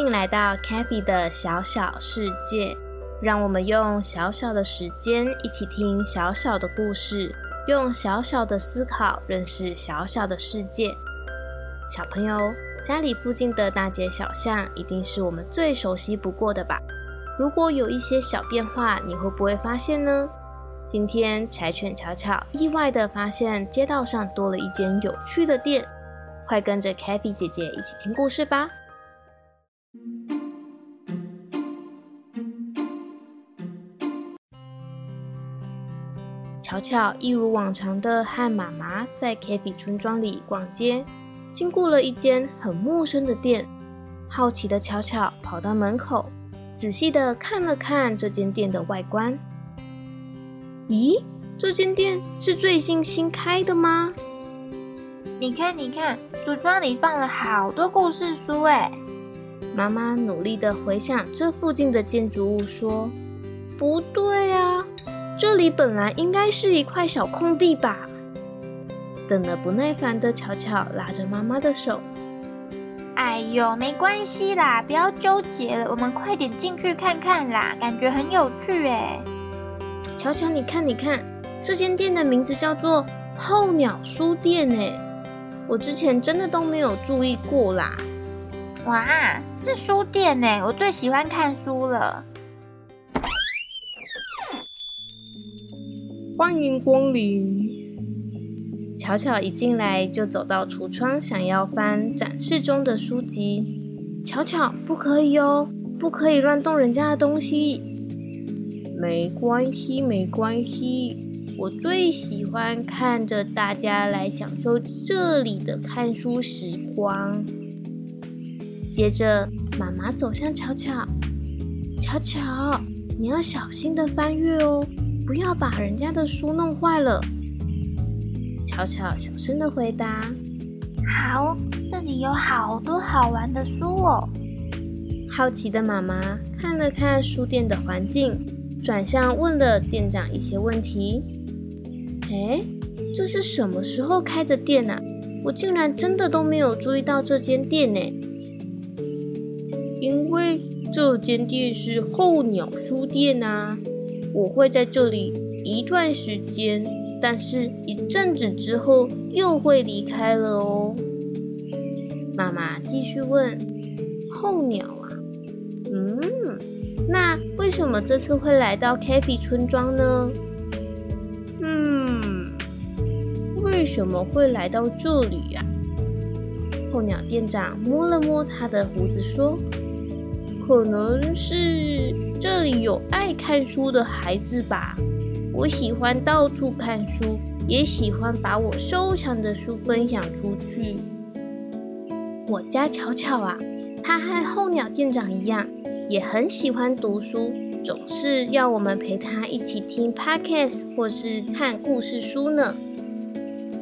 迎来到 CaFi 的小小世界，让我们用小小的时间一起听小小的故事，用小小的思考认识小小的世界。小朋友，家里附近的大街小巷一定是我们最熟悉不过的吧？如果有一些小变化，你会不会发现呢？今天柴犬巧巧意外的发现街道上多了一间有趣的店，快跟着 CaFi 姐姐一起听故事吧！巧巧一如往常的和妈妈在 k a t 村庄里逛街，经过了一间很陌生的店。好奇的巧巧跑到门口，仔细的看了看这间店的外观。咦，这间店是最近新开的吗？你看，你看，橱窗里放了好多故事书哎。妈妈努力的回想这附近的建筑物，说：“不对啊。”这里本来应该是一块小空地吧？等得不耐烦的巧巧拉着妈妈的手：“哎呦，没关系啦，不要纠结了，我们快点进去看看啦，感觉很有趣哎。”巧巧，你看，你看，这间店的名字叫做候鸟书店哎，我之前真的都没有注意过啦。哇，是书店哎，我最喜欢看书了。欢迎光临。巧巧一进来就走到橱窗，想要翻展示中的书籍。巧巧，不可以哦，不可以乱动人家的东西。没关系，没关系，我最喜欢看着大家来享受这里的看书时光。接着，妈妈走向巧巧，巧巧，你要小心的翻阅哦。不要把人家的书弄坏了。巧巧小声的回答：“好，这里有好多好玩的书哦。”好奇的妈妈看了看书店的环境，转向问了店长一些问题：“哎，这是什么时候开的店啊？我竟然真的都没有注意到这间店呢。因为这间店是候鸟书店啊。”我会在这里一段时间，但是一阵子之后又会离开了哦。妈妈继续问：“候鸟啊，嗯，那为什么这次会来到 CaFi 村庄呢？嗯，为什么会来到这里呀？”候鸟店长摸了摸他的胡子说：“可能是。”这里有爱看书的孩子吧？我喜欢到处看书，也喜欢把我收藏的书分享出去。我家巧巧啊，他和候鸟店长一样，也很喜欢读书，总是要我们陪他一起听 Podcast 或是看故事书呢。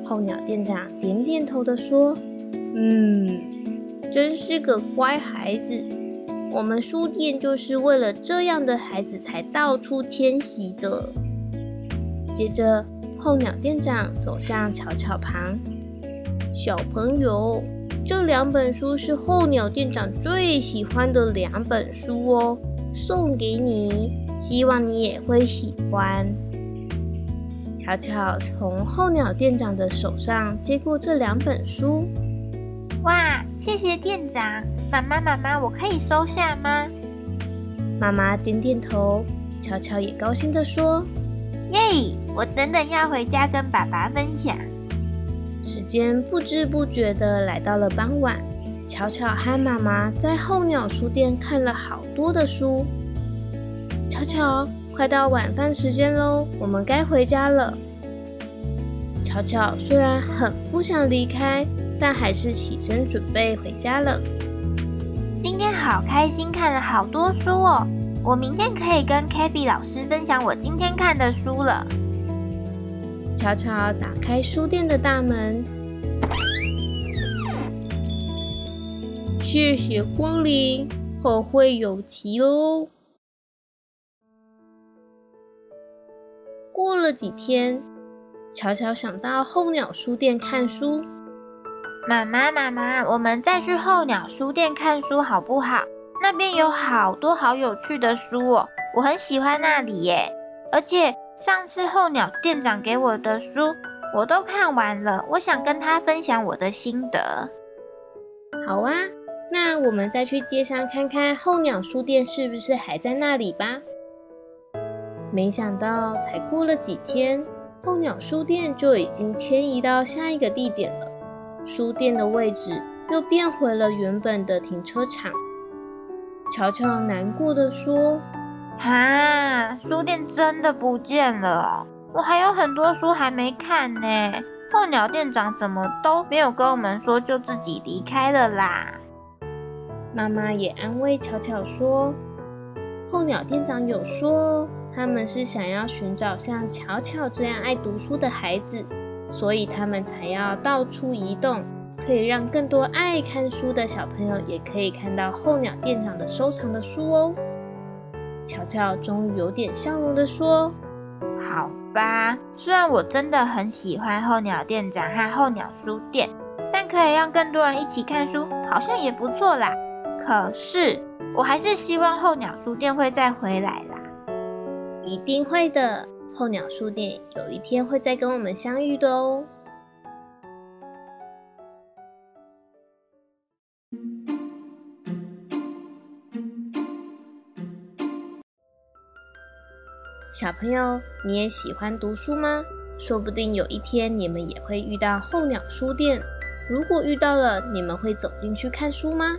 候鸟店长点点头的说：“嗯，真是个乖孩子。”我们书店就是为了这样的孩子才到处迁徙的。接着，候鸟店长走向巧巧旁，小朋友，这两本书是候鸟店长最喜欢的两本书哦，送给你，希望你也会喜欢。巧巧从候鸟店长的手上接过这两本书。哇，谢谢店长！妈妈，妈妈，我可以收下吗？妈妈点点头，乔乔也高兴地说：“耶！我等等要回家跟爸爸分享。”时间不知不觉地来到了傍晚，乔乔和妈妈在候鸟书店看了好多的书。乔乔，快到晚饭时间喽，我们该回家了。乔乔虽然很不想离开，但还是起身准备回家了。今天好开心，看了好多书哦！我明天可以跟 Kathy 老师分享我今天看的书了。巧巧打开书店的大门，谢谢光临，后会有期哦。过了几天，巧巧想到候鸟书店看书。妈妈，妈妈，我们再去候鸟书店看书好不好？那边有好多好有趣的书哦，我很喜欢那里耶，而且。上次候鸟店长给我的书，我都看完了。我想跟他分享我的心得。好啊，那我们再去街上看看候鸟书店是不是还在那里吧。没想到才过了几天，候鸟书店就已经迁移到下一个地点了。书店的位置又变回了原本的停车场。乔乔难过的说。啊！书店真的不见了，我还有很多书还没看呢。候鸟店长怎么都没有跟我们说，就自己离开了啦。妈妈也安慰巧巧说，候鸟店长有说，他们是想要寻找像巧巧这样爱读书的孩子，所以他们才要到处移动，可以让更多爱看书的小朋友也可以看到候鸟店长的收藏的书哦。乔乔终于有点笑容的说：“好吧，虽然我真的很喜欢候鸟店长和候鸟书店，但可以让更多人一起看书，好像也不错啦。可是，我还是希望候鸟书店会再回来啦。一定会的，候鸟书店有一天会再跟我们相遇的哦。”小朋友，你也喜欢读书吗？说不定有一天你们也会遇到候鸟书店。如果遇到了，你们会走进去看书吗？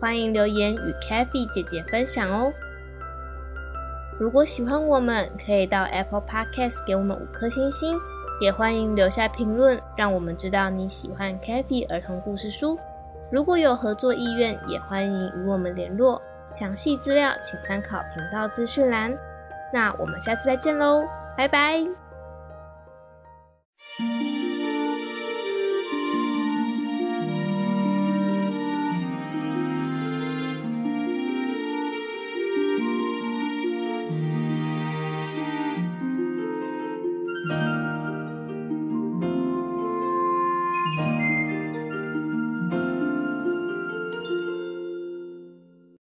欢迎留言与 Kathy 姐姐分享哦。如果喜欢我们，可以到 Apple Podcast 给我们五颗星星，也欢迎留下评论，让我们知道你喜欢 Kathy 儿童故事书。如果有合作意愿，也欢迎与我们联络。详细资料请参考频道资讯栏。那我们下次再见喽，拜拜。